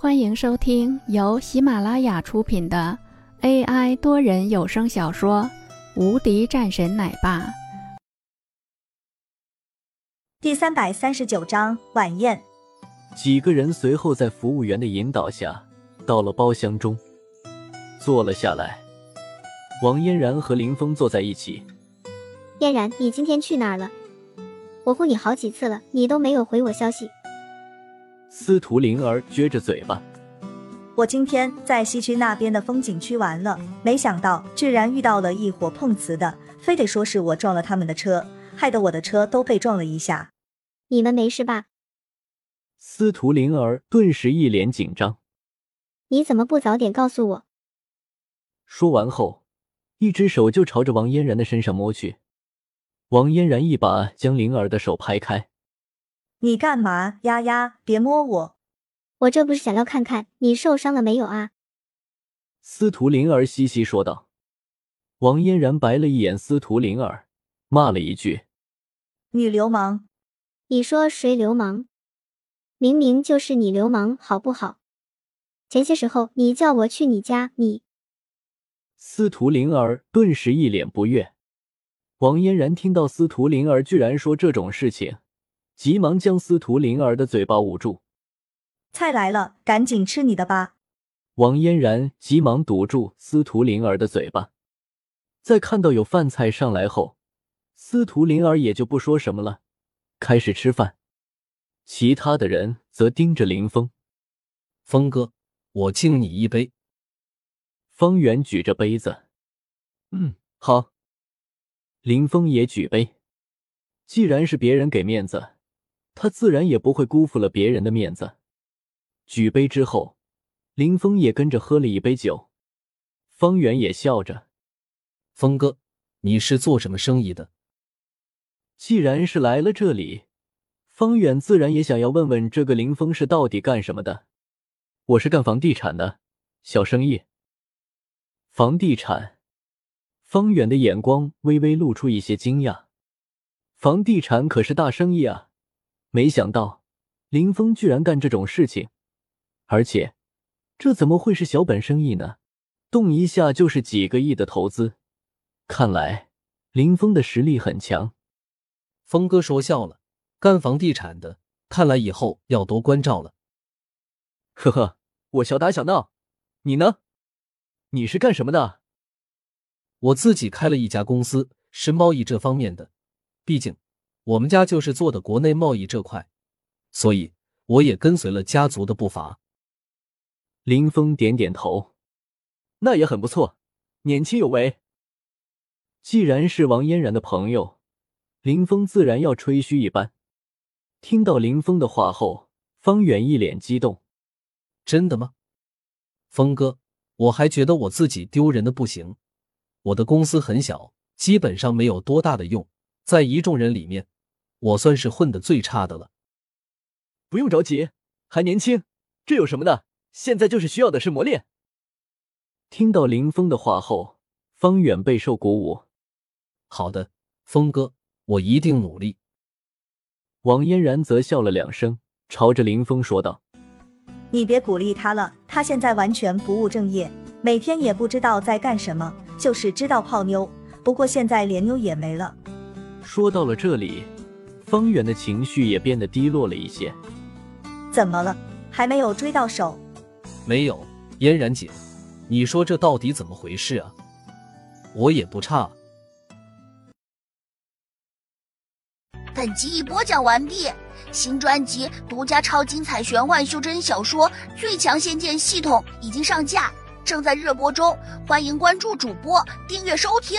欢迎收听由喜马拉雅出品的 AI 多人有声小说《无敌战神奶爸》第三百三十九章晚宴。几个人随后在服务员的引导下，到了包厢中，坐了下来。王嫣然和林峰坐在一起。嫣然，你今天去哪儿了？我呼你好几次了，你都没有回我消息。司徒灵儿撅着嘴巴，我今天在西区那边的风景区玩了，没想到居然遇到了一伙碰瓷的，非得说是我撞了他们的车，害得我的车都被撞了一下。你们没事吧？司徒灵儿顿时一脸紧张。你怎么不早点告诉我？说完后，一只手就朝着王嫣然的身上摸去。王嫣然一把将灵儿的手拍开。你干嘛，丫丫？别摸我！我这不是想要看看你受伤了没有啊？司徒灵儿嘻嘻说道。王嫣然白了一眼司徒灵儿，骂了一句：“女流氓！”你说谁流氓？明明就是你流氓，好不好？前些时候你叫我去你家，你……司徒灵儿顿时一脸不悦。王嫣然听到司徒灵儿居然说这种事情。急忙将司徒灵儿的嘴巴捂住。菜来了，赶紧吃你的吧！王嫣然急忙堵住司徒灵儿的嘴巴。在看到有饭菜上来后，司徒灵儿也就不说什么了，开始吃饭。其他的人则盯着林峰。峰哥，我敬你一杯。方圆举着杯子。嗯，好。林峰也举杯。既然是别人给面子。他自然也不会辜负了别人的面子。举杯之后，林峰也跟着喝了一杯酒。方圆也笑着：“峰哥，你是做什么生意的？”既然是来了这里，方远自然也想要问问这个林峰是到底干什么的。我是干房地产的，小生意。房地产，方远的眼光微微露出一些惊讶。房地产可是大生意啊！没想到林峰居然干这种事情，而且这怎么会是小本生意呢？动一下就是几个亿的投资，看来林峰的实力很强。峰哥说笑了，干房地产的，看来以后要多关照了。呵呵，我小打小闹，你呢？你是干什么的？我自己开了一家公司，是贸易这方面的，毕竟。我们家就是做的国内贸易这块，所以我也跟随了家族的步伐。林峰点点头，那也很不错，年轻有为。既然是王嫣然的朋友，林峰自然要吹嘘一番。听到林峰的话后，方远一脸激动：“真的吗？峰哥，我还觉得我自己丢人的不行。我的公司很小，基本上没有多大的用，在一众人里面。”我算是混的最差的了。不用着急，还年轻，这有什么的？现在就是需要的是磨练。听到林峰的话后，方远备受鼓舞。好的，峰哥，我一定努力。王嫣然则笑了两声，朝着林峰说道：“你别鼓励他了，他现在完全不务正业，每天也不知道在干什么，就是知道泡妞。不过现在连妞也没了。”说到了这里。方圆的情绪也变得低落了一些。怎么了？还没有追到手？没有，嫣然姐，你说这到底怎么回事啊？我也不差。本集已播讲完毕，新专辑独家超精彩玄幻修真小说《最强仙剑系统》已经上架，正在热播中，欢迎关注主播，订阅收听。